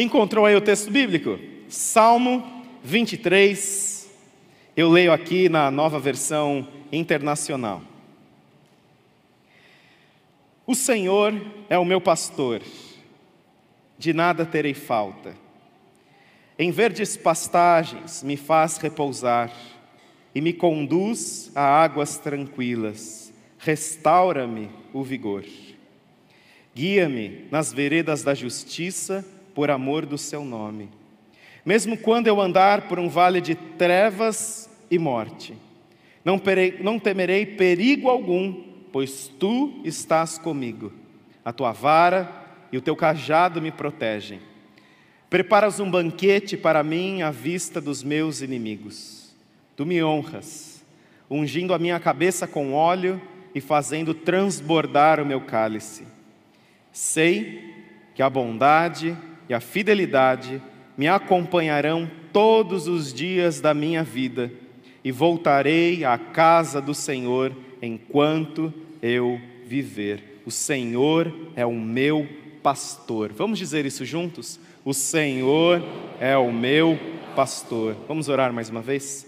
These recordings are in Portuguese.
Encontrou aí o texto bíblico? Salmo 23. Eu leio aqui na nova versão internacional. O Senhor é o meu pastor, de nada terei falta. Em verdes pastagens me faz repousar e me conduz a águas tranquilas. Restaura-me o vigor. Guia-me nas veredas da justiça por amor do seu nome. Mesmo quando eu andar por um vale de trevas e morte, não, perei, não temerei perigo algum pois tu estás comigo. A tua vara e o teu cajado me protegem. Preparas um banquete para mim à vista dos meus inimigos. Tu me honras, ungindo a minha cabeça com óleo e fazendo transbordar o meu cálice. Sei que a bondade e a fidelidade me acompanharão todos os dias da minha vida e voltarei à casa do Senhor enquanto eu viver. O Senhor é o meu pastor. Vamos dizer isso juntos? O Senhor é o meu pastor. Vamos orar mais uma vez?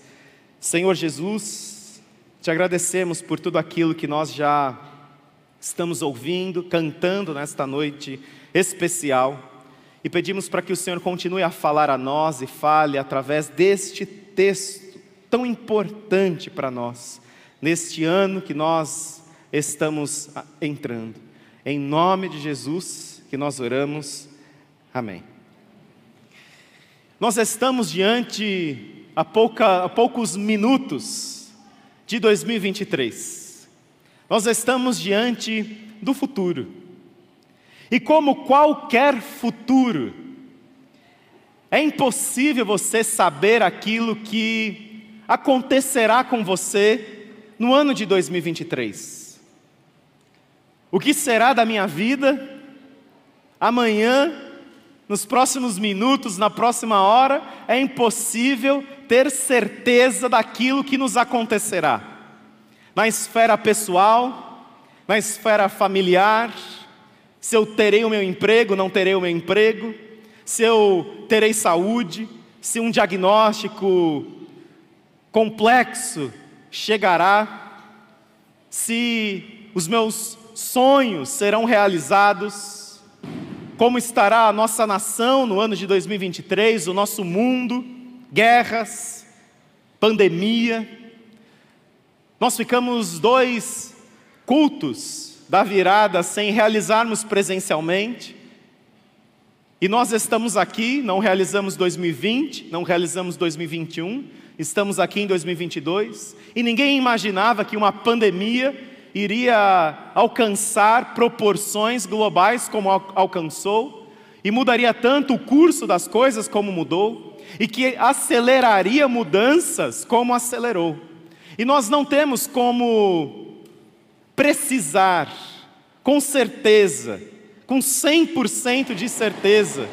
Senhor Jesus, te agradecemos por tudo aquilo que nós já estamos ouvindo, cantando nesta noite especial. E pedimos para que o Senhor continue a falar a nós e fale através deste texto tão importante para nós neste ano que nós estamos entrando. Em nome de Jesus que nós oramos. Amém. Nós estamos diante a, pouca, poucos minutos de 2023. Nós estamos diante do futuro. E como qualquer futuro, é impossível você saber aquilo que acontecerá com você no ano de 2023? O que será da minha vida amanhã, nos próximos minutos, na próxima hora? É impossível ter certeza daquilo que nos acontecerá. Na esfera pessoal, na esfera familiar, se eu terei o meu emprego, não terei o meu emprego, se eu terei saúde, se um diagnóstico complexo chegará, se os meus sonhos serão realizados, como estará a nossa nação no ano de 2023, o nosso mundo, guerras, pandemia. Nós ficamos dois cultos da virada sem realizarmos presencialmente. E nós estamos aqui, não realizamos 2020, não realizamos 2021, Estamos aqui em 2022 e ninguém imaginava que uma pandemia iria alcançar proporções globais como alcançou e mudaria tanto o curso das coisas como mudou e que aceleraria mudanças como acelerou. E nós não temos como precisar com certeza, com 100% de certeza,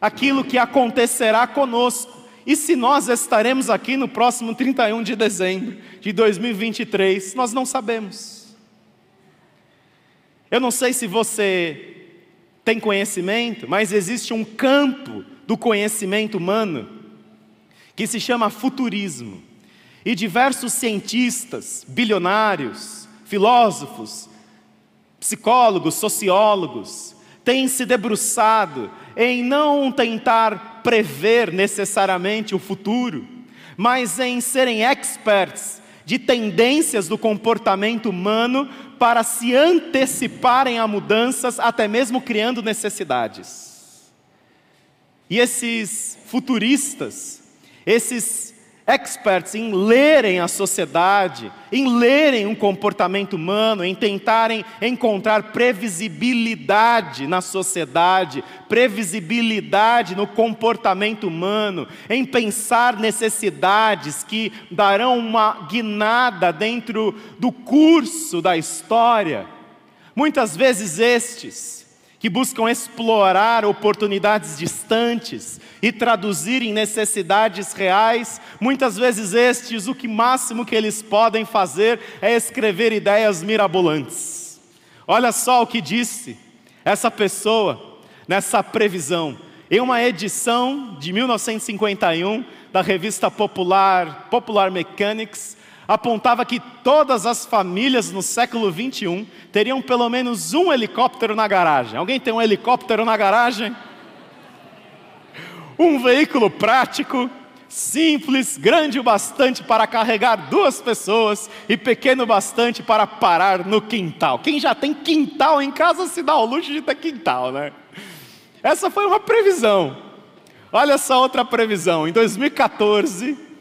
aquilo que acontecerá conosco e se nós estaremos aqui no próximo 31 de dezembro de 2023, nós não sabemos. Eu não sei se você tem conhecimento, mas existe um campo do conhecimento humano que se chama futurismo. E diversos cientistas, bilionários, filósofos, psicólogos, sociólogos, têm se debruçado em não tentar prever necessariamente o futuro, mas em serem experts de tendências do comportamento humano para se anteciparem a mudanças, até mesmo criando necessidades. E esses futuristas, esses experts em lerem a sociedade, em lerem um comportamento humano, em tentarem encontrar previsibilidade na sociedade, previsibilidade no comportamento humano, em pensar necessidades que darão uma guinada dentro do curso da história. Muitas vezes estes que buscam explorar oportunidades distantes e traduzir em necessidades reais, muitas vezes estes, o que máximo que eles podem fazer é escrever ideias mirabolantes. Olha só o que disse essa pessoa nessa previsão. em uma edição de 1951 da revista popular Popular Mechanics, apontava que todas as famílias no século 21 teriam pelo menos um helicóptero na garagem. Alguém tem um helicóptero na garagem? Um veículo prático, simples, grande o bastante para carregar duas pessoas e pequeno bastante para parar no quintal. Quem já tem quintal em casa se dá o luxo de ter quintal, né? Essa foi uma previsão. Olha só outra previsão. Em 2014,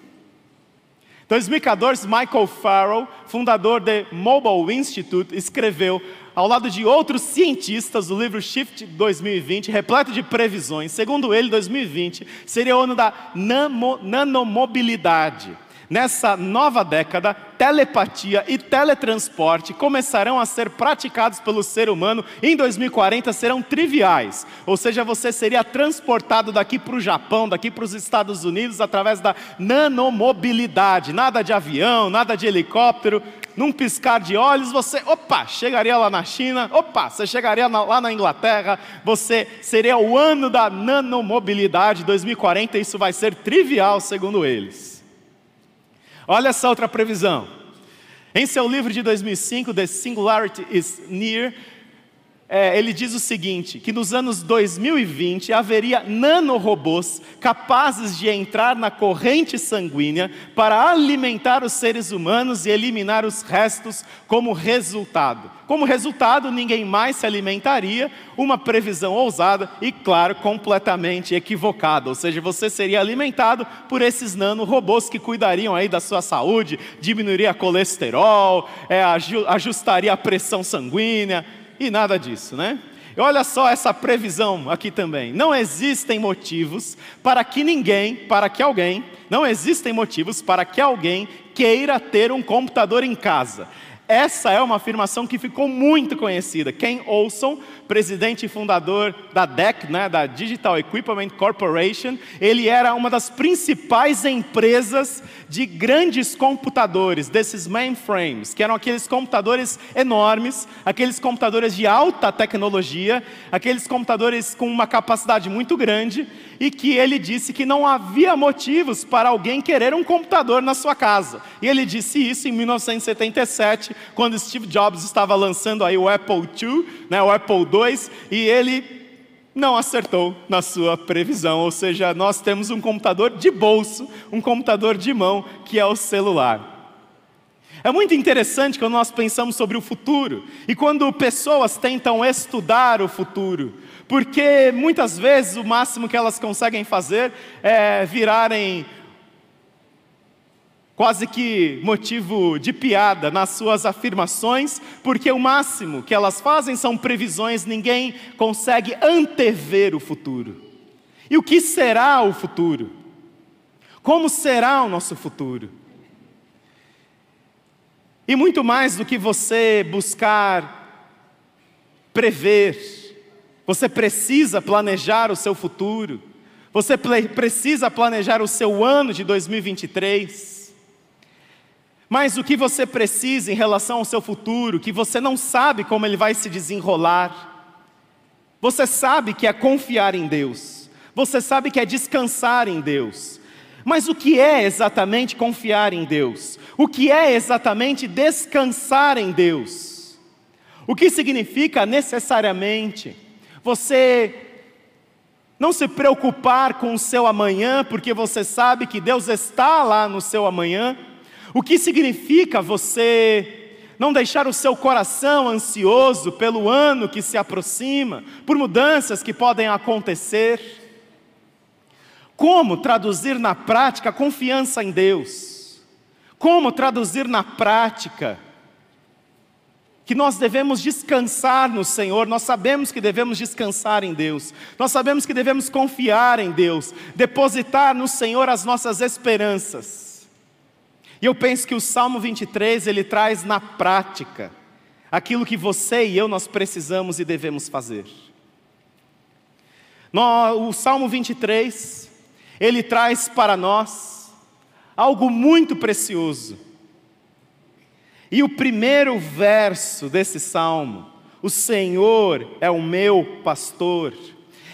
2014, Michael Farrell, fundador do Mobile Institute, escreveu, ao lado de outros cientistas, o livro Shift 2020, repleto de previsões. Segundo ele, 2020 seria o ano da nanomobilidade. Nessa nova década, telepatia e teletransporte começarão a ser praticados pelo ser humano em 2040 serão triviais. Ou seja, você seria transportado daqui para o Japão, daqui para os Estados Unidos através da nanomobilidade. Nada de avião, nada de helicóptero. Num piscar de olhos, você, opa, chegaria lá na China, opa, você chegaria na, lá na Inglaterra, você seria o ano da nanomobilidade, 2040, isso vai ser trivial, segundo eles. Olha essa outra previsão. Em seu livro de 2005, The Singularity is Near, é, ele diz o seguinte: que nos anos 2020 haveria nanorobôs capazes de entrar na corrente sanguínea para alimentar os seres humanos e eliminar os restos como resultado. Como resultado, ninguém mais se alimentaria, uma previsão ousada e, claro, completamente equivocada. Ou seja, você seria alimentado por esses nanorobôs que cuidariam aí da sua saúde, diminuiria colesterol, é, ajustaria a pressão sanguínea e nada disso, né? E olha só essa previsão aqui também. Não existem motivos para que ninguém, para que alguém, não existem motivos para que alguém queira ter um computador em casa. Essa é uma afirmação que ficou muito conhecida. Ken Olson, presidente e fundador da DEC, né, da Digital Equipment Corporation, ele era uma das principais empresas de grandes computadores, desses mainframes, que eram aqueles computadores enormes, aqueles computadores de alta tecnologia, aqueles computadores com uma capacidade muito grande, e que ele disse que não havia motivos para alguém querer um computador na sua casa. E ele disse isso em 1977, quando Steve Jobs estava lançando aí o Apple II, né, o Apple II, e ele não acertou na sua previsão, ou seja, nós temos um computador de bolso, um computador de mão, que é o celular. É muito interessante quando nós pensamos sobre o futuro e quando pessoas tentam estudar o futuro, porque muitas vezes o máximo que elas conseguem fazer é virarem quase que motivo de piada nas suas afirmações, porque o máximo que elas fazem são previsões, ninguém consegue antever o futuro. E o que será o futuro? Como será o nosso futuro? E muito mais do que você buscar prever, você precisa planejar o seu futuro. Você precisa planejar o seu ano de 2023. Mas o que você precisa em relação ao seu futuro, que você não sabe como ele vai se desenrolar, você sabe que é confiar em Deus, você sabe que é descansar em Deus. Mas o que é exatamente confiar em Deus? O que é exatamente descansar em Deus? O que significa necessariamente você não se preocupar com o seu amanhã, porque você sabe que Deus está lá no seu amanhã. O que significa você não deixar o seu coração ansioso pelo ano que se aproxima, por mudanças que podem acontecer? Como traduzir na prática confiança em Deus? Como traduzir na prática que nós devemos descansar no Senhor, nós sabemos que devemos descansar em Deus, nós sabemos que devemos confiar em Deus, depositar no Senhor as nossas esperanças. E eu penso que o Salmo 23 ele traz na prática aquilo que você e eu nós precisamos e devemos fazer. No, o Salmo 23 ele traz para nós algo muito precioso e o primeiro verso desse salmo, o Senhor é o meu pastor,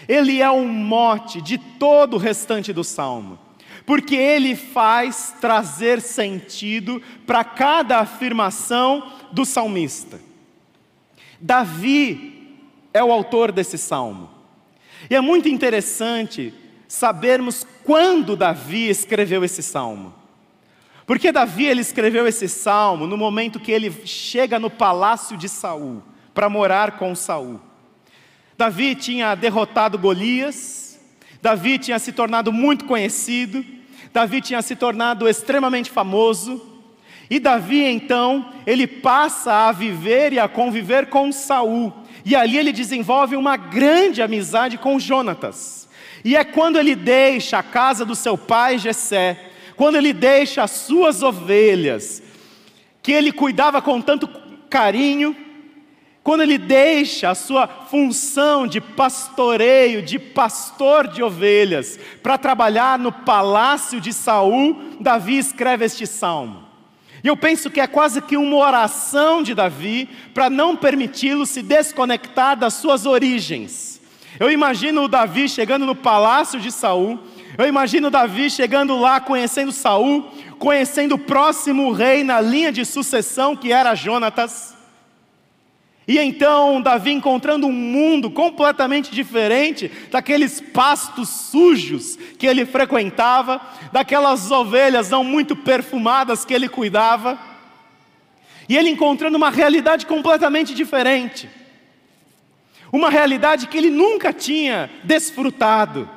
ele é um mote de todo o restante do salmo, porque ele faz trazer sentido para cada afirmação do salmista. Davi é o autor desse salmo, e é muito interessante sabermos quando Davi escreveu esse salmo. Porque Davi ele escreveu esse salmo no momento que ele chega no palácio de Saul para morar com Saul. Davi tinha derrotado Golias, Davi tinha se tornado muito conhecido, Davi tinha se tornado extremamente famoso, e Davi então, ele passa a viver e a conviver com Saul, e ali ele desenvolve uma grande amizade com Jonatas. E é quando ele deixa a casa do seu pai Jessé, quando ele deixa as suas ovelhas, que ele cuidava com tanto carinho, quando ele deixa a sua função de pastoreio, de pastor de ovelhas, para trabalhar no palácio de Saul, Davi escreve este salmo. E eu penso que é quase que uma oração de Davi para não permiti-lo se desconectar das suas origens. Eu imagino o Davi chegando no palácio de Saul, eu imagino Davi chegando lá, conhecendo Saul, conhecendo o próximo rei na linha de sucessão que era Jonatas. E então Davi encontrando um mundo completamente diferente daqueles pastos sujos que ele frequentava, daquelas ovelhas não muito perfumadas que ele cuidava. E ele encontrando uma realidade completamente diferente. Uma realidade que ele nunca tinha desfrutado.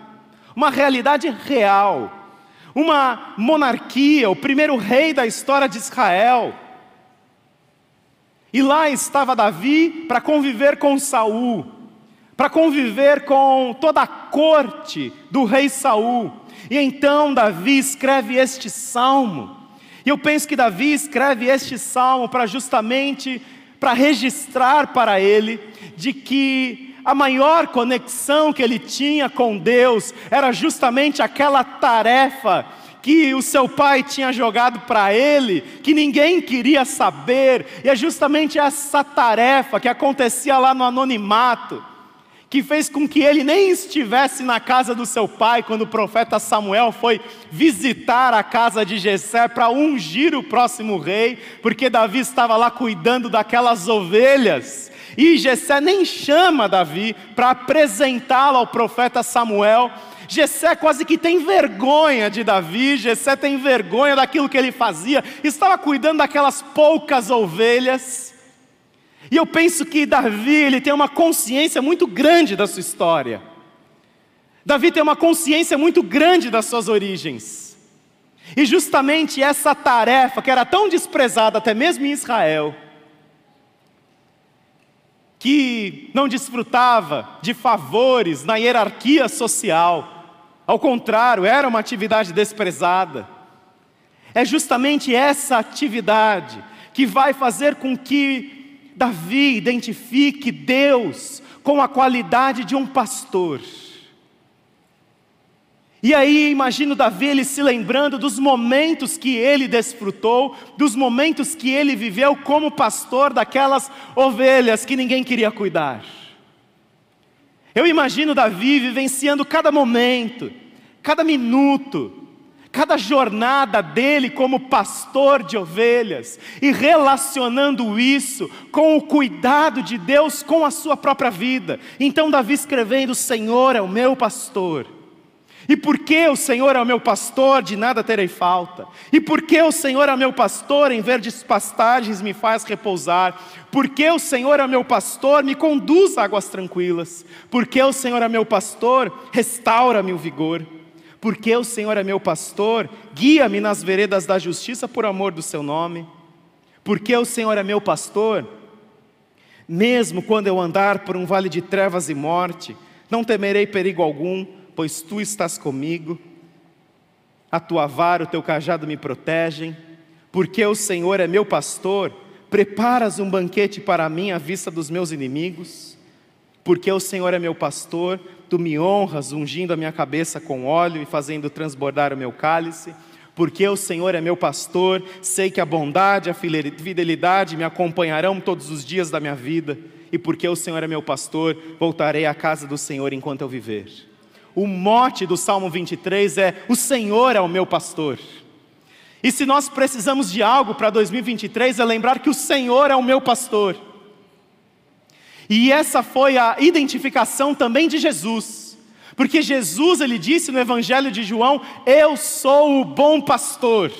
Uma realidade real. Uma monarquia, o primeiro rei da história de Israel e lá estava Davi para conviver com Saul, para conviver com toda a corte do rei Saul. E então Davi escreve este salmo. E eu penso que Davi escreve este salmo para justamente para registrar para ele de que a maior conexão que ele tinha com Deus era justamente aquela tarefa que o seu pai tinha jogado para ele, que ninguém queria saber, e é justamente essa tarefa que acontecia lá no anonimato, que fez com que ele nem estivesse na casa do seu pai quando o profeta Samuel foi visitar a casa de Jessé para ungir o próximo rei, porque Davi estava lá cuidando daquelas ovelhas. E Jessé nem chama Davi para apresentá-lo ao profeta Samuel, Jessé quase que tem vergonha de Davi, Jessé tem vergonha daquilo que ele fazia, estava cuidando daquelas poucas ovelhas. E eu penso que Davi, ele tem uma consciência muito grande da sua história. Davi tem uma consciência muito grande das suas origens. E justamente essa tarefa, que era tão desprezada até mesmo em Israel, que não desfrutava de favores na hierarquia social, ao contrário, era uma atividade desprezada. É justamente essa atividade que vai fazer com que Davi identifique Deus com a qualidade de um pastor. E aí imagino Davi ele se lembrando dos momentos que ele desfrutou, dos momentos que ele viveu como pastor daquelas ovelhas que ninguém queria cuidar. Eu imagino Davi vivenciando cada momento, cada minuto, cada jornada dele como pastor de ovelhas e relacionando isso com o cuidado de Deus com a sua própria vida. Então, Davi escrevendo: O Senhor é o meu pastor. E porque o Senhor é o meu pastor, de nada terei falta. E porque o Senhor é o meu pastor, em verdes pastagens me faz repousar. Porque o Senhor é o meu pastor, me conduz a águas tranquilas. Porque o Senhor é meu pastor, restaura-me o vigor. Porque o Senhor é meu pastor, guia-me nas veredas da justiça por amor do seu nome. Porque o Senhor é meu pastor, mesmo quando eu andar por um vale de trevas e morte, não temerei perigo algum, pois tu estás comigo. A tua vara, o teu cajado me protegem. Porque o Senhor é meu pastor, preparas um banquete para mim à vista dos meus inimigos. Porque o Senhor é meu pastor, tu me honras, ungindo a minha cabeça com óleo e fazendo transbordar o meu cálice. Porque o Senhor é meu pastor, sei que a bondade e a fidelidade me acompanharão todos os dias da minha vida, e porque o Senhor é meu pastor, voltarei à casa do Senhor enquanto eu viver. O mote do Salmo 23 é: O Senhor é o meu pastor. E se nós precisamos de algo para 2023, é lembrar que o Senhor é o meu pastor. E essa foi a identificação também de Jesus. Porque Jesus, ele disse no Evangelho de João: Eu sou o bom pastor.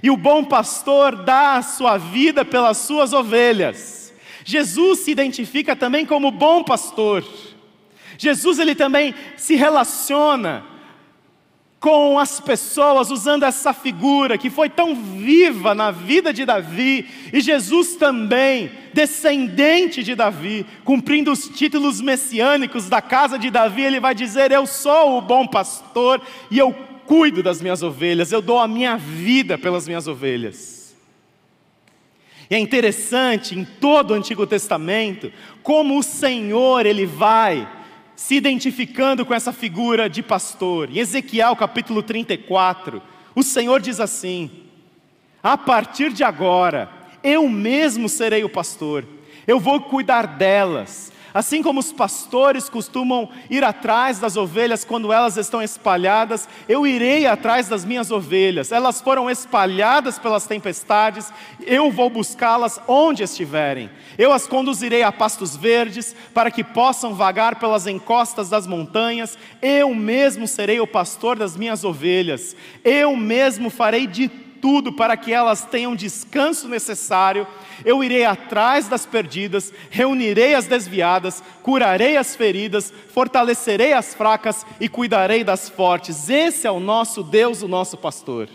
E o bom pastor dá a sua vida pelas suas ovelhas. Jesus se identifica também como bom pastor. Jesus ele também se relaciona com as pessoas, usando essa figura que foi tão viva na vida de Davi, e Jesus também, descendente de Davi, cumprindo os títulos messiânicos da casa de Davi, ele vai dizer: Eu sou o bom pastor e eu cuido das minhas ovelhas, eu dou a minha vida pelas minhas ovelhas. E é interessante em todo o Antigo Testamento como o Senhor ele vai se identificando com essa figura de pastor. Em Ezequiel capítulo 34, o Senhor diz assim: A partir de agora, eu mesmo serei o pastor, eu vou cuidar delas, Assim como os pastores costumam ir atrás das ovelhas quando elas estão espalhadas, eu irei atrás das minhas ovelhas. Elas foram espalhadas pelas tempestades, eu vou buscá-las onde estiverem. Eu as conduzirei a pastos verdes, para que possam vagar pelas encostas das montanhas. Eu mesmo serei o pastor das minhas ovelhas. Eu mesmo farei de tudo para que elas tenham descanso necessário. Eu irei atrás das perdidas, reunirei as desviadas, curarei as feridas, fortalecerei as fracas e cuidarei das fortes. Esse é o nosso Deus, o nosso pastor.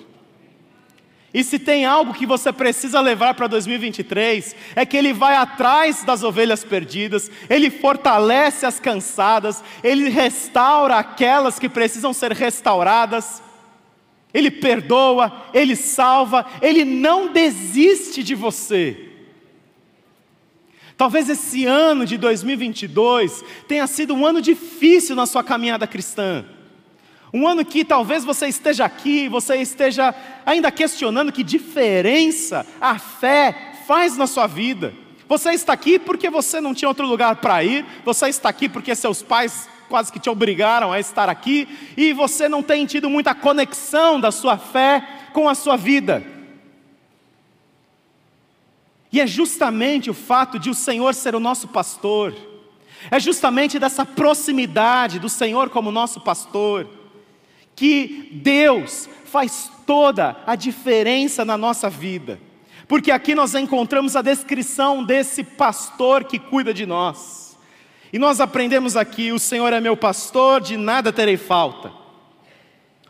E se tem algo que você precisa levar para 2023, é que Ele vai atrás das ovelhas perdidas, Ele fortalece as cansadas, Ele restaura aquelas que precisam ser restauradas. Ele perdoa, Ele salva, Ele não desiste de você. Talvez esse ano de 2022 tenha sido um ano difícil na sua caminhada cristã. Um ano que talvez você esteja aqui, você esteja ainda questionando que diferença a fé faz na sua vida. Você está aqui porque você não tinha outro lugar para ir, você está aqui porque seus pais quase que te obrigaram a estar aqui, e você não tem tido muita conexão da sua fé com a sua vida. E é justamente o fato de o Senhor ser o nosso pastor, é justamente dessa proximidade do Senhor como nosso pastor, que Deus faz toda a diferença na nossa vida, porque aqui nós encontramos a descrição desse pastor que cuida de nós. E nós aprendemos aqui: o Senhor é meu pastor, de nada terei falta.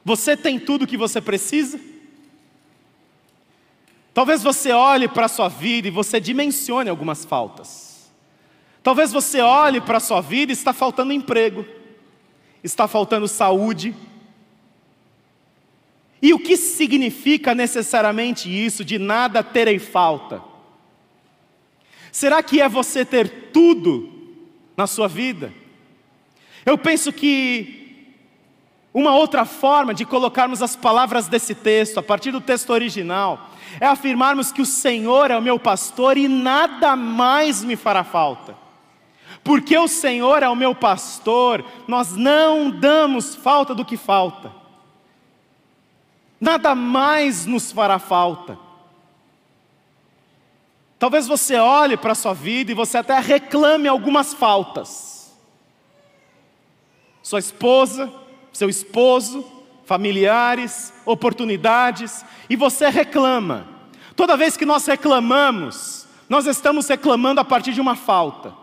Você tem tudo o que você precisa? Talvez você olhe para a sua vida e você dimensione algumas faltas. Talvez você olhe para a sua vida e está faltando emprego, está faltando saúde. E o que significa necessariamente isso, de nada terei falta? Será que é você ter tudo na sua vida. Eu penso que uma outra forma de colocarmos as palavras desse texto, a partir do texto original, é afirmarmos que o Senhor é o meu pastor e nada mais me fará falta. Porque o Senhor é o meu pastor, nós não damos falta do que falta. Nada mais nos fará falta. Talvez você olhe para a sua vida e você até reclame algumas faltas. Sua esposa, seu esposo, familiares, oportunidades, e você reclama. Toda vez que nós reclamamos, nós estamos reclamando a partir de uma falta.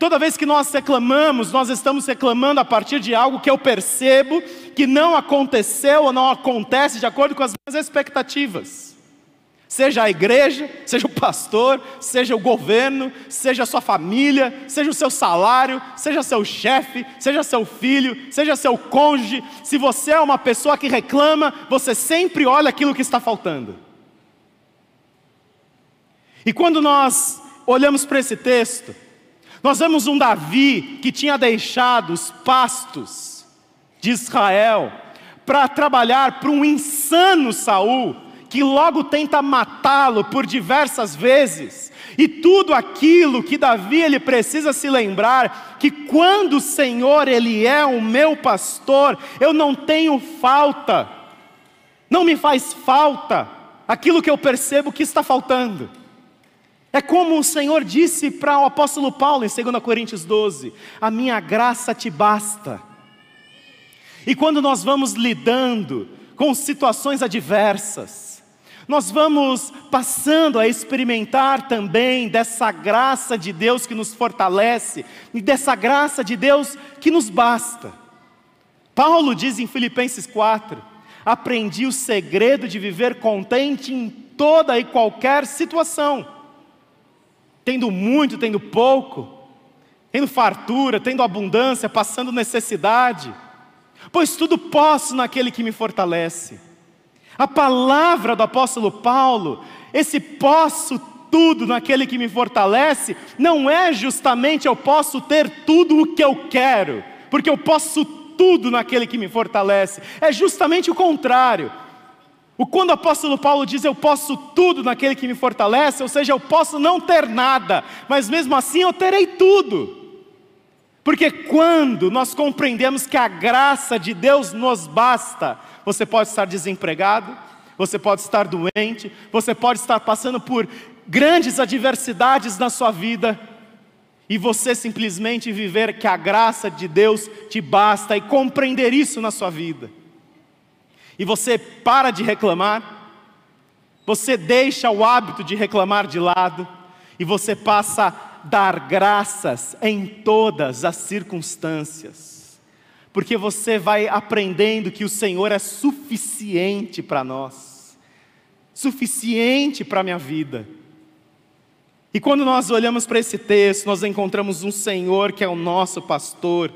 Toda vez que nós reclamamos, nós estamos reclamando a partir de algo que eu percebo que não aconteceu ou não acontece de acordo com as minhas expectativas. Seja a igreja, seja o pastor, seja o governo, seja a sua família, seja o seu salário, seja seu chefe, seja seu filho, seja seu cônjuge. Se você é uma pessoa que reclama, você sempre olha aquilo que está faltando. E quando nós olhamos para esse texto, nós vemos um Davi que tinha deixado os pastos de Israel para trabalhar para um insano Saul que logo tenta matá-lo por diversas vezes. E tudo aquilo que Davi ele precisa se lembrar que quando o Senhor ele é o meu pastor, eu não tenho falta. Não me faz falta aquilo que eu percebo que está faltando. É como o Senhor disse para o apóstolo Paulo em 2 Coríntios 12: A minha graça te basta. E quando nós vamos lidando com situações adversas, nós vamos passando a experimentar também dessa graça de Deus que nos fortalece e dessa graça de Deus que nos basta. Paulo diz em Filipenses 4: Aprendi o segredo de viver contente em toda e qualquer situação, tendo muito, tendo pouco, tendo fartura, tendo abundância, passando necessidade, pois tudo posso naquele que me fortalece. A palavra do apóstolo Paulo, esse posso tudo naquele que me fortalece, não é justamente eu posso ter tudo o que eu quero, porque eu posso tudo naquele que me fortalece, é justamente o contrário. O quando o apóstolo Paulo diz eu posso tudo naquele que me fortalece, ou seja, eu posso não ter nada, mas mesmo assim eu terei tudo. Porque quando nós compreendemos que a graça de Deus nos basta, você pode estar desempregado, você pode estar doente, você pode estar passando por grandes adversidades na sua vida, e você simplesmente viver que a graça de Deus te basta e compreender isso na sua vida. E você para de reclamar, você deixa o hábito de reclamar de lado, e você passa a dar graças em todas as circunstâncias porque você vai aprendendo que o Senhor é suficiente para nós, suficiente para a minha vida. E quando nós olhamos para esse texto, nós encontramos um Senhor que é o nosso pastor,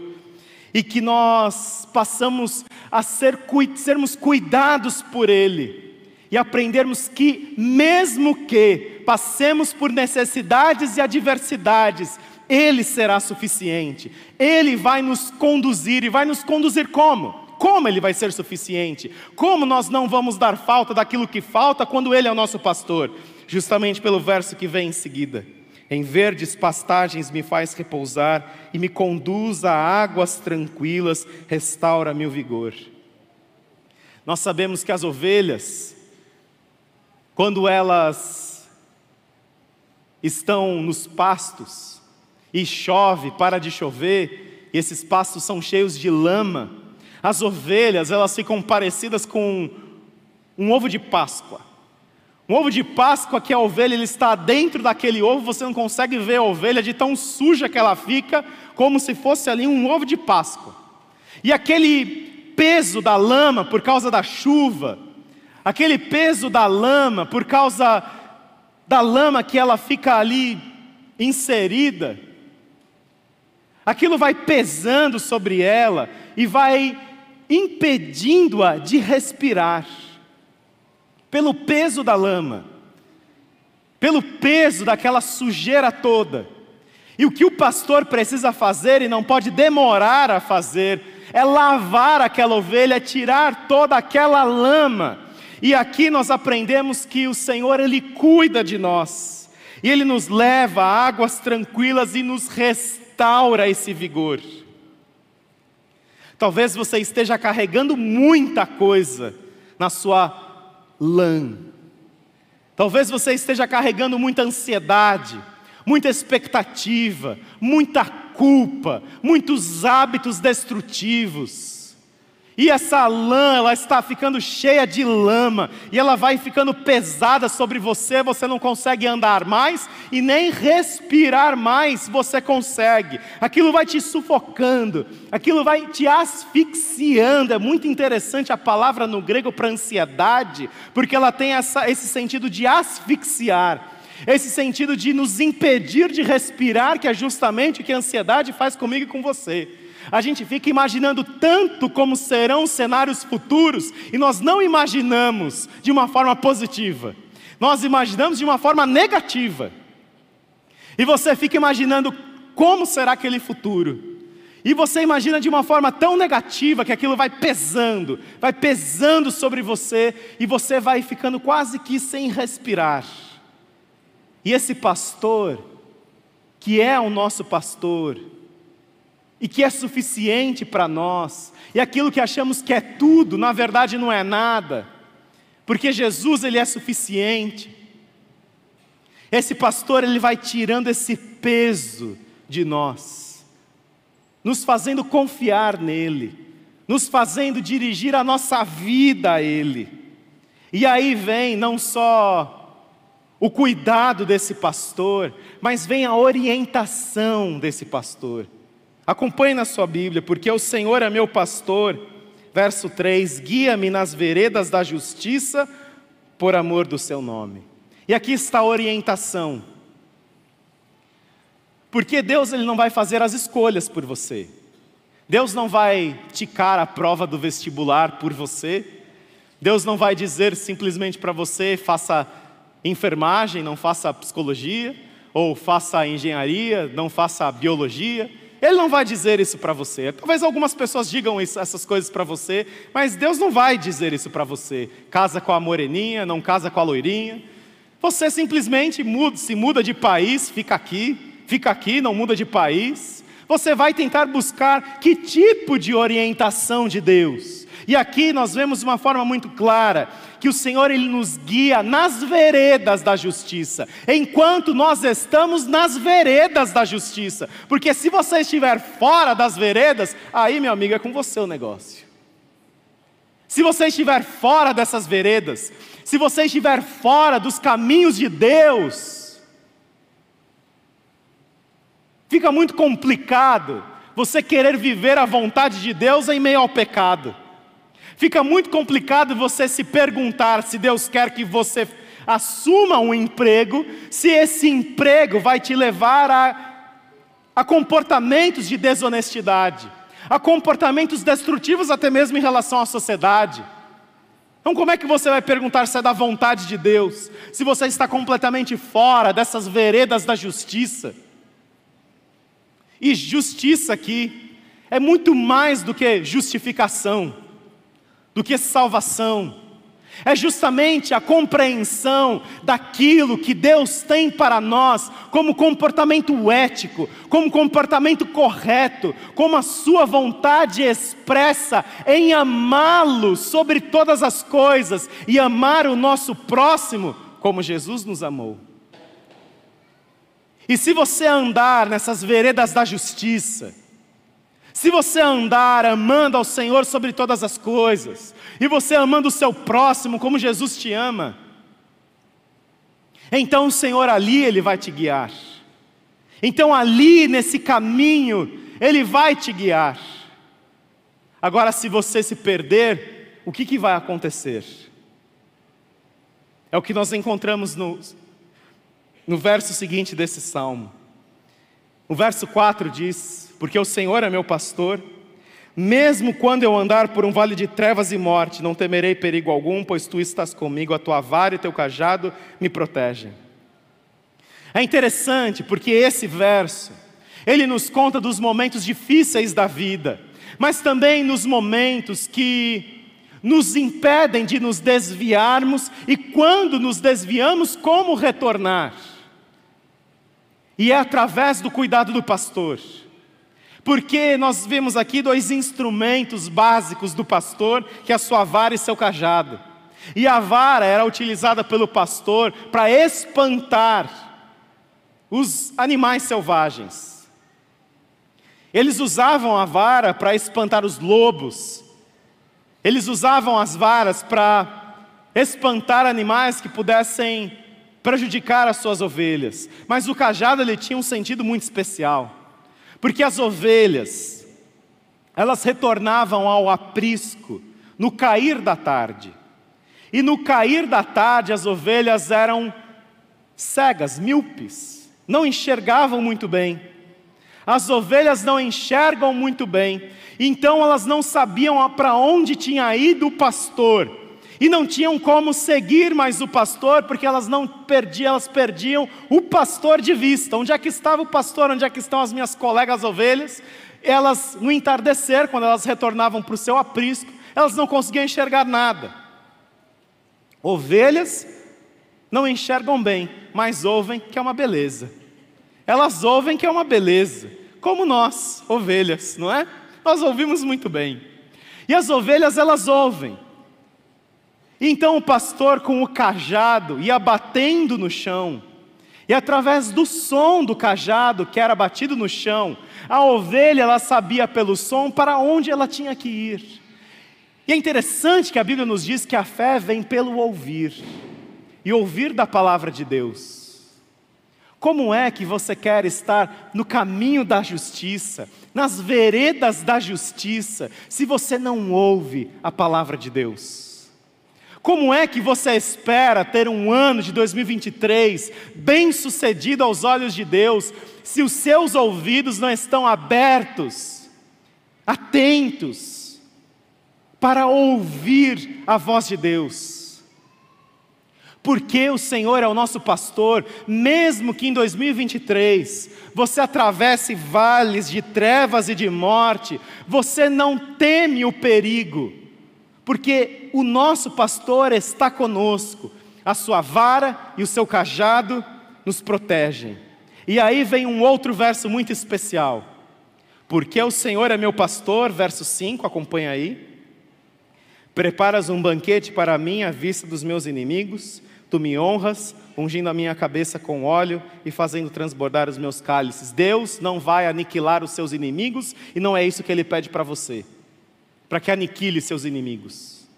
e que nós passamos a ser, sermos cuidados por Ele, e aprendermos que, mesmo que passemos por necessidades e adversidades, ele será suficiente. Ele vai nos conduzir e vai nos conduzir como? Como Ele vai ser suficiente? Como nós não vamos dar falta daquilo que falta quando Ele é o nosso pastor? Justamente pelo verso que vem em seguida. Em verdes pastagens me faz repousar e me conduz a águas tranquilas, restaura-me o vigor. Nós sabemos que as ovelhas, quando elas estão nos pastos, e chove, para de chover, e esses pastos são cheios de lama. As ovelhas, elas ficam parecidas com um ovo de Páscoa. Um ovo de Páscoa que a ovelha ele está dentro daquele ovo, você não consegue ver a ovelha de tão suja que ela fica, como se fosse ali um ovo de Páscoa. E aquele peso da lama por causa da chuva, aquele peso da lama por causa da lama que ela fica ali inserida, Aquilo vai pesando sobre ela e vai impedindo-a de respirar, pelo peso da lama, pelo peso daquela sujeira toda. E o que o pastor precisa fazer e não pode demorar a fazer, é lavar aquela ovelha, tirar toda aquela lama. E aqui nós aprendemos que o Senhor, Ele cuida de nós, e Ele nos leva a águas tranquilas e nos restaura restaura esse vigor. Talvez você esteja carregando muita coisa na sua lã. Talvez você esteja carregando muita ansiedade, muita expectativa, muita culpa, muitos hábitos destrutivos. E essa lã, ela está ficando cheia de lama, e ela vai ficando pesada sobre você, você não consegue andar mais e nem respirar mais você consegue. Aquilo vai te sufocando, aquilo vai te asfixiando. É muito interessante a palavra no grego para ansiedade, porque ela tem essa, esse sentido de asfixiar esse sentido de nos impedir de respirar, que é justamente o que a ansiedade faz comigo e com você. A gente fica imaginando tanto como serão os cenários futuros e nós não imaginamos de uma forma positiva, nós imaginamos de uma forma negativa. E você fica imaginando como será aquele futuro. E você imagina de uma forma tão negativa que aquilo vai pesando, vai pesando sobre você e você vai ficando quase que sem respirar. E esse pastor, que é o nosso pastor, e que é suficiente para nós, e aquilo que achamos que é tudo, na verdade não é nada, porque Jesus ele é suficiente. Esse pastor ele vai tirando esse peso de nós, nos fazendo confiar nele, nos fazendo dirigir a nossa vida a ele. E aí vem não só o cuidado desse pastor, mas vem a orientação desse pastor. Acompanhe na sua Bíblia, porque o Senhor é meu pastor. Verso 3: Guia-me nas veredas da justiça por amor do seu nome. E aqui está a orientação. Porque Deus ele não vai fazer as escolhas por você. Deus não vai ticar a prova do vestibular por você. Deus não vai dizer simplesmente para você faça enfermagem, não faça psicologia, ou faça engenharia, não faça biologia. Ele não vai dizer isso para você. Talvez algumas pessoas digam isso, essas coisas para você, mas Deus não vai dizer isso para você. Casa com a moreninha, não casa com a loirinha. Você simplesmente muda, se muda de país, fica aqui, fica aqui, não muda de país. Você vai tentar buscar que tipo de orientação de Deus. E aqui nós vemos de uma forma muito clara que o Senhor ele nos guia nas veredas da justiça, enquanto nós estamos nas veredas da justiça. Porque se você estiver fora das veredas, aí, meu amigo, é com você o negócio. Se você estiver fora dessas veredas, se você estiver fora dos caminhos de Deus, fica muito complicado você querer viver a vontade de Deus em meio ao pecado. Fica muito complicado você se perguntar se Deus quer que você assuma um emprego, se esse emprego vai te levar a, a comportamentos de desonestidade, a comportamentos destrutivos até mesmo em relação à sociedade. Então, como é que você vai perguntar se é da vontade de Deus, se você está completamente fora dessas veredas da justiça? E justiça aqui é muito mais do que justificação do que salvação. É justamente a compreensão daquilo que Deus tem para nós como comportamento ético, como comportamento correto, como a Sua vontade expressa em amá-lo sobre todas as coisas e amar o nosso próximo como Jesus nos amou. E se você andar nessas veredas da justiça, se você andar amando ao Senhor sobre todas as coisas, e você amando o seu próximo como Jesus te ama, então o Senhor ali, Ele vai te guiar. Então ali, nesse caminho, Ele vai te guiar. Agora, se você se perder, o que, que vai acontecer? É o que nós encontramos no, no verso seguinte desse salmo. O verso 4 diz: porque o Senhor é meu pastor. Mesmo quando eu andar por um vale de trevas e morte, não temerei perigo algum, pois tu estás comigo, a tua vara e teu cajado me protegem. É interessante porque esse verso, ele nos conta dos momentos difíceis da vida, mas também nos momentos que nos impedem de nos desviarmos e quando nos desviamos, como retornar. E é através do cuidado do pastor. Porque nós vemos aqui dois instrumentos básicos do pastor, que é a sua vara e seu cajado. E a vara era utilizada pelo pastor para espantar os animais selvagens. Eles usavam a vara para espantar os lobos. Eles usavam as varas para espantar animais que pudessem prejudicar as suas ovelhas. Mas o cajado ele tinha um sentido muito especial. Porque as ovelhas, elas retornavam ao aprisco no cair da tarde. E no cair da tarde as ovelhas eram cegas, míopes, não enxergavam muito bem. As ovelhas não enxergam muito bem, então elas não sabiam para onde tinha ido o pastor e não tinham como seguir mais o pastor, porque elas não perdiam, elas perdiam o pastor de vista. Onde é que estava o pastor? Onde é que estão as minhas colegas ovelhas? Elas, no entardecer, quando elas retornavam para o seu aprisco, elas não conseguiam enxergar nada. Ovelhas não enxergam bem, mas ouvem que é uma beleza. Elas ouvem que é uma beleza, como nós, ovelhas, não é? Nós ouvimos muito bem. E as ovelhas, elas ouvem. Então o pastor, com o cajado, ia batendo no chão, e através do som do cajado que era batido no chão, a ovelha ela sabia pelo som para onde ela tinha que ir. E é interessante que a Bíblia nos diz que a fé vem pelo ouvir, e ouvir da palavra de Deus. Como é que você quer estar no caminho da justiça, nas veredas da justiça, se você não ouve a palavra de Deus? Como é que você espera ter um ano de 2023 bem sucedido aos olhos de Deus, se os seus ouvidos não estão abertos, atentos, para ouvir a voz de Deus? Porque o Senhor é o nosso pastor, mesmo que em 2023 você atravesse vales de trevas e de morte, você não teme o perigo, porque o nosso pastor está conosco, a sua vara e o seu cajado nos protegem. E aí vem um outro verso muito especial. Porque o Senhor é meu pastor, verso 5, acompanha aí. Preparas um banquete para mim à vista dos meus inimigos Tu me honras, ungindo a minha cabeça com óleo e fazendo transbordar os meus cálices. Deus não vai aniquilar os seus inimigos e não é isso que Ele pede para você, para que aniquile seus inimigos.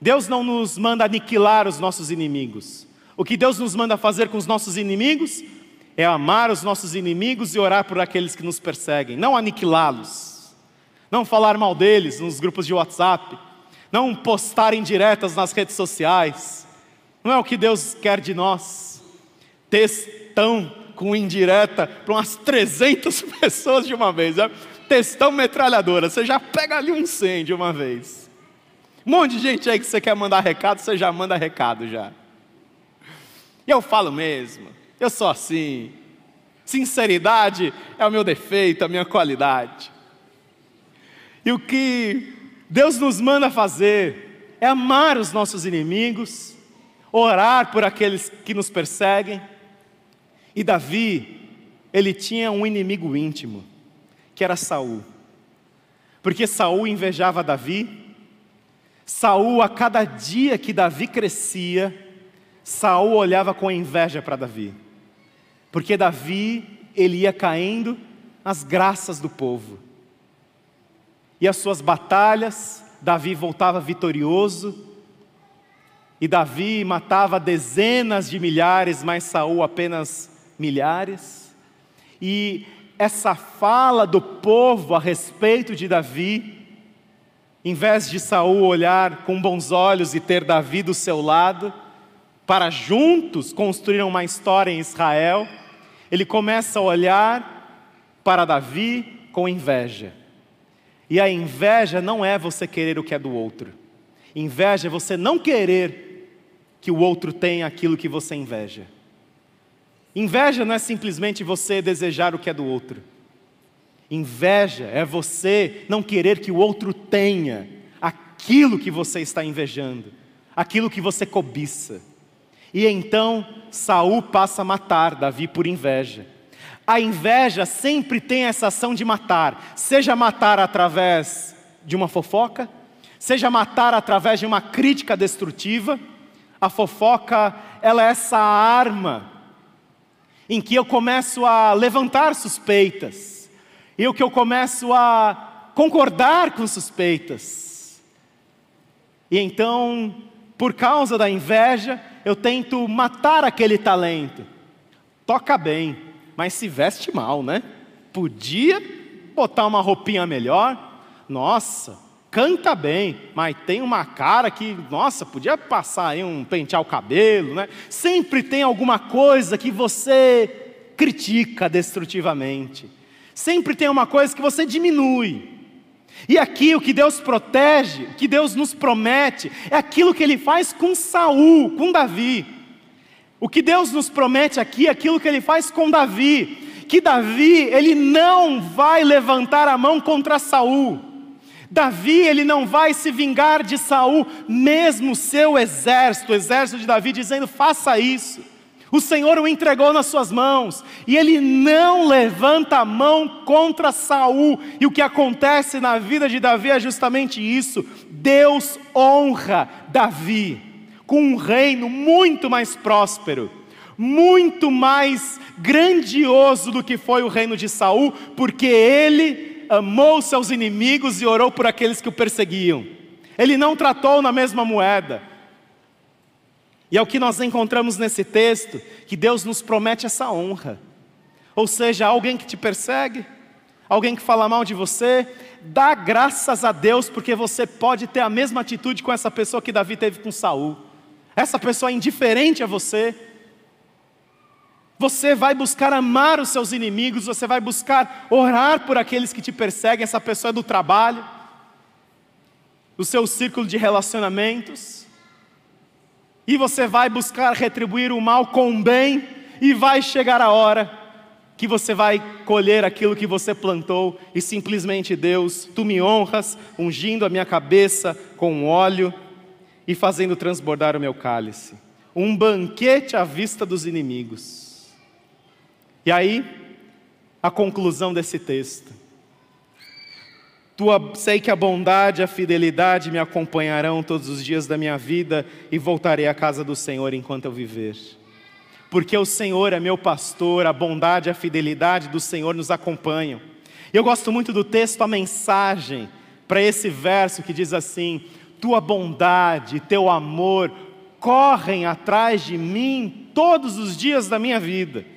Deus não nos manda aniquilar os nossos inimigos. O que Deus nos manda fazer com os nossos inimigos é amar os nossos inimigos e orar por aqueles que nos perseguem, não aniquilá-los, não falar mal deles nos grupos de WhatsApp, não postar indiretas nas redes sociais não é o que Deus quer de nós. Textão com indireta para umas 300 pessoas de uma vez. Né? Textão metralhadora, você já pega ali um 100 de uma vez. Um monte de gente aí que você quer mandar recado, você já manda recado já. E eu falo mesmo, eu sou assim. Sinceridade é o meu defeito, a minha qualidade. E o que Deus nos manda fazer é amar os nossos inimigos, orar por aqueles que nos perseguem. E Davi, ele tinha um inimigo íntimo, que era Saul. Porque Saul invejava Davi. Saul, a cada dia que Davi crescia, Saul olhava com inveja para Davi. Porque Davi, ele ia caindo nas graças do povo. E as suas batalhas, Davi voltava vitorioso, e Davi matava dezenas de milhares, mas Saul apenas milhares. E essa fala do povo a respeito de Davi, em vez de Saul olhar com bons olhos e ter Davi do seu lado, para juntos construir uma história em Israel, ele começa a olhar para Davi com inveja. E a inveja não é você querer o que é do outro. Inveja é você não querer que o outro tem aquilo que você inveja. Inveja não é simplesmente você desejar o que é do outro. Inveja é você não querer que o outro tenha aquilo que você está invejando, aquilo que você cobiça. E então Saul passa a matar Davi por inveja. A inveja sempre tem essa ação de matar, seja matar através de uma fofoca, seja matar através de uma crítica destrutiva, a fofoca, ela é essa arma em que eu começo a levantar suspeitas, e o que eu começo a concordar com suspeitas. E então, por causa da inveja, eu tento matar aquele talento. Toca bem, mas se veste mal, né? Podia botar uma roupinha melhor. Nossa, canta bem, mas tem uma cara que, nossa, podia passar aí um pentear o cabelo, né? Sempre tem alguma coisa que você critica destrutivamente. Sempre tem uma coisa que você diminui. E aqui o que Deus protege, o que Deus nos promete, é aquilo que ele faz com Saul, com Davi. O que Deus nos promete aqui é aquilo que ele faz com Davi, que Davi, ele não vai levantar a mão contra Saul. Davi, ele não vai se vingar de Saul, mesmo seu exército, o exército de Davi dizendo: "Faça isso". O Senhor o entregou nas suas mãos, e ele não levanta a mão contra Saul. E o que acontece na vida de Davi é justamente isso. Deus honra Davi com um reino muito mais próspero, muito mais grandioso do que foi o reino de Saul, porque ele amou seus inimigos e orou por aqueles que o perseguiam. Ele não tratou na mesma moeda. E é o que nós encontramos nesse texto, que Deus nos promete essa honra. Ou seja, alguém que te persegue, alguém que fala mal de você, dá graças a Deus porque você pode ter a mesma atitude com essa pessoa que Davi teve com Saul. Essa pessoa é indiferente a você. Você vai buscar amar os seus inimigos, você vai buscar orar por aqueles que te perseguem, essa pessoa é do trabalho, do seu círculo de relacionamentos e você vai buscar retribuir o mal com o bem, e vai chegar a hora que você vai colher aquilo que você plantou, e simplesmente Deus, tu me honras, ungindo a minha cabeça com óleo e fazendo transbordar o meu cálice. Um banquete à vista dos inimigos. E aí, a conclusão desse texto. Tua, sei que a bondade e a fidelidade me acompanharão todos os dias da minha vida e voltarei à casa do Senhor enquanto eu viver. Porque o Senhor é meu pastor, a bondade e a fidelidade do Senhor nos acompanham. E eu gosto muito do texto, a mensagem para esse verso que diz assim: Tua bondade teu amor correm atrás de mim todos os dias da minha vida.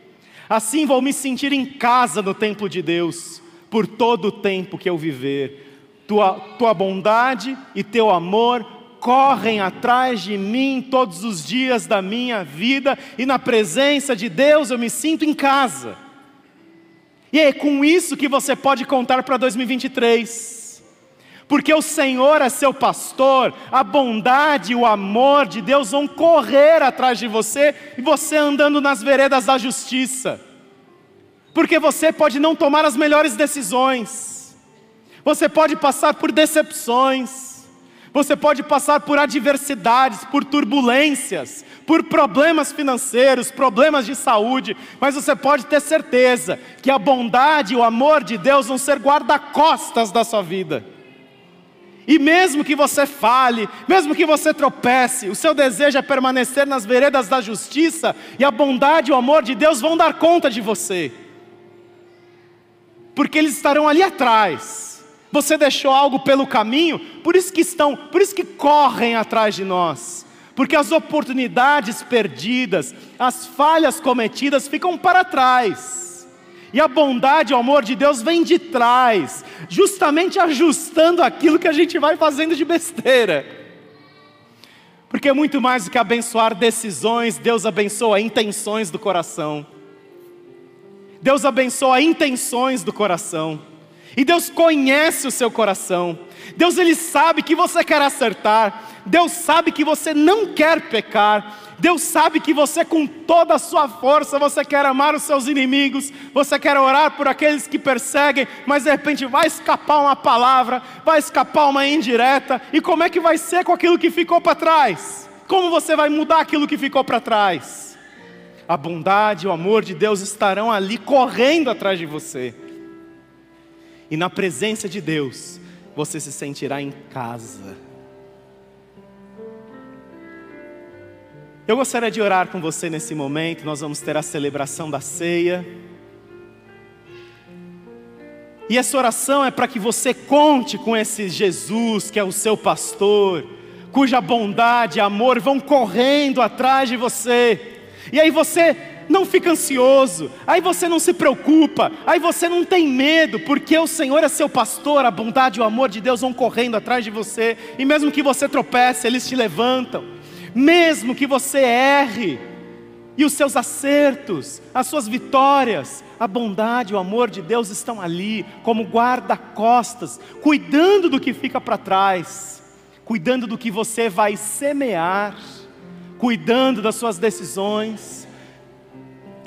Assim vou me sentir em casa no templo de Deus por todo o tempo que eu viver. Tua, tua bondade e teu amor correm atrás de mim todos os dias da minha vida, e na presença de Deus eu me sinto em casa. E é com isso que você pode contar para 2023 porque o Senhor é seu pastor, a bondade e o amor de Deus vão correr atrás de você e você andando nas veredas da justiça. Porque você pode não tomar as melhores decisões, você pode passar por decepções, você pode passar por adversidades, por turbulências, por problemas financeiros, problemas de saúde, mas você pode ter certeza que a bondade e o amor de Deus vão ser guarda-costas da sua vida. E mesmo que você fale, mesmo que você tropece, o seu desejo é permanecer nas veredas da justiça, e a bondade e o amor de Deus vão dar conta de você porque eles estarão ali atrás. Você deixou algo pelo caminho, por isso que estão, por isso que correm atrás de nós. Porque as oportunidades perdidas, as falhas cometidas ficam para trás. E a bondade o amor de Deus vem de trás, justamente ajustando aquilo que a gente vai fazendo de besteira. Porque muito mais do que abençoar decisões, Deus abençoa intenções do coração. Deus abençoa intenções do coração. E Deus conhece o seu coração. Deus ele sabe que você quer acertar. Deus sabe que você não quer pecar. Deus sabe que você com toda a sua força, você quer amar os seus inimigos, você quer orar por aqueles que perseguem, mas de repente vai escapar uma palavra, vai escapar uma indireta, e como é que vai ser com aquilo que ficou para trás? Como você vai mudar aquilo que ficou para trás? a bondade e o amor de Deus estarão ali correndo atrás de você. E na presença de Deus, você se sentirá em casa. Eu gostaria de orar com você nesse momento. Nós vamos ter a celebração da ceia. E essa oração é para que você conte com esse Jesus que é o seu pastor, cuja bondade e amor vão correndo atrás de você. E aí você não fica ansioso, aí você não se preocupa, aí você não tem medo, porque o Senhor é seu pastor, a bondade e o amor de Deus vão correndo atrás de você, e mesmo que você tropece, eles te levantam, mesmo que você erre, e os seus acertos, as suas vitórias, a bondade e o amor de Deus estão ali, como guarda-costas, cuidando do que fica para trás, cuidando do que você vai semear cuidando das suas decisões.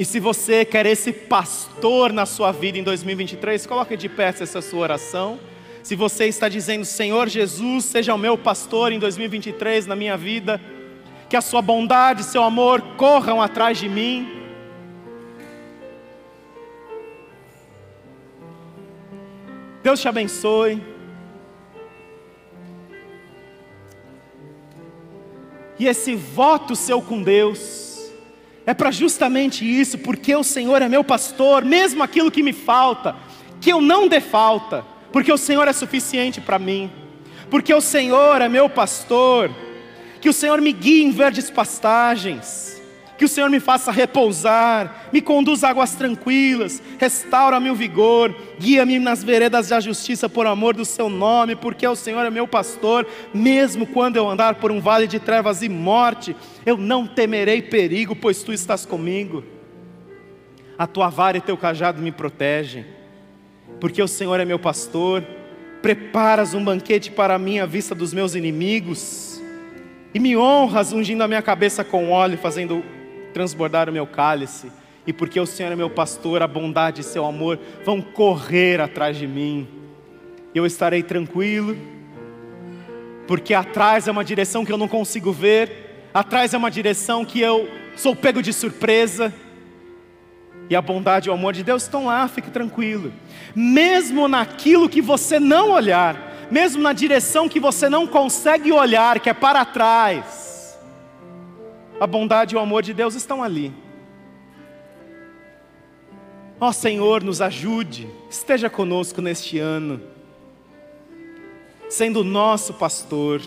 E se você quer esse pastor na sua vida em 2023, coloque de pé essa sua oração. Se você está dizendo, Senhor Jesus, seja o meu pastor em 2023 na minha vida, que a sua bondade seu amor corram atrás de mim. Deus te abençoe. E esse voto seu com Deus é para justamente isso, porque o Senhor é meu pastor, mesmo aquilo que me falta, que eu não dê falta, porque o Senhor é suficiente para mim, porque o Senhor é meu pastor, que o Senhor me guie em verdes pastagens, que o Senhor me faça repousar, me conduza a águas tranquilas, restaura-me o vigor, guia-me nas veredas da justiça por amor do seu nome, porque o Senhor é meu pastor, mesmo quando eu andar por um vale de trevas e morte, eu não temerei perigo, pois tu estás comigo. A tua vara e teu cajado me protegem, porque o Senhor é meu pastor, preparas um banquete para mim à vista dos meus inimigos, e me honras ungindo a minha cabeça com óleo, fazendo transbordar o meu cálice, e porque o Senhor é meu pastor, a bondade e seu amor vão correr atrás de mim. Eu estarei tranquilo, porque atrás é uma direção que eu não consigo ver, atrás é uma direção que eu sou pego de surpresa. E a bondade e o amor de Deus estão lá, fique tranquilo. Mesmo naquilo que você não olhar, mesmo na direção que você não consegue olhar, que é para trás, a bondade e o amor de Deus estão ali. Ó oh, Senhor, nos ajude, esteja conosco neste ano, sendo nosso pastor